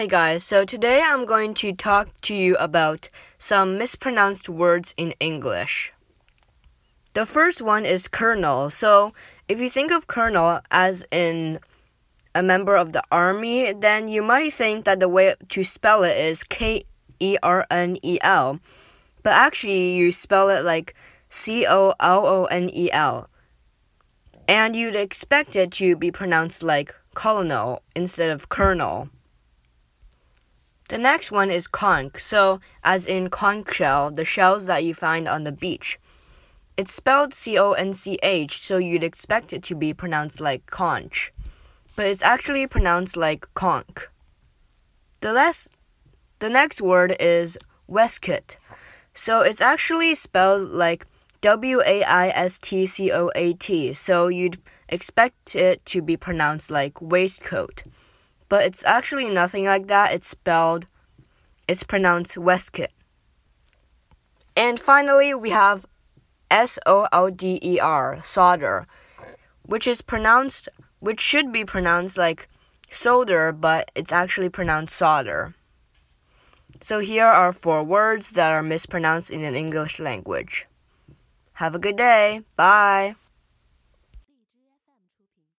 Hey guys, so today I'm going to talk to you about some mispronounced words in English. The first one is colonel. So, if you think of colonel as in a member of the army, then you might think that the way to spell it is K E R N E L. But actually, you spell it like C O L O N E L. And you'd expect it to be pronounced like colonel instead of colonel. The next one is conch, so as in conch shell, the shells that you find on the beach. It's spelled C O N C H, so you'd expect it to be pronounced like conch, but it's actually pronounced like conch. The last, the next word is waistcoat, so it's actually spelled like W A I S T C O A T, so you'd expect it to be pronounced like waistcoat but it's actually nothing like that. It's spelled, it's pronounced waistcoat. And finally, we have S O L D E R, solder, which is pronounced, which should be pronounced like solder, but it's actually pronounced solder. So here are four words that are mispronounced in an English language. Have a good day. Bye.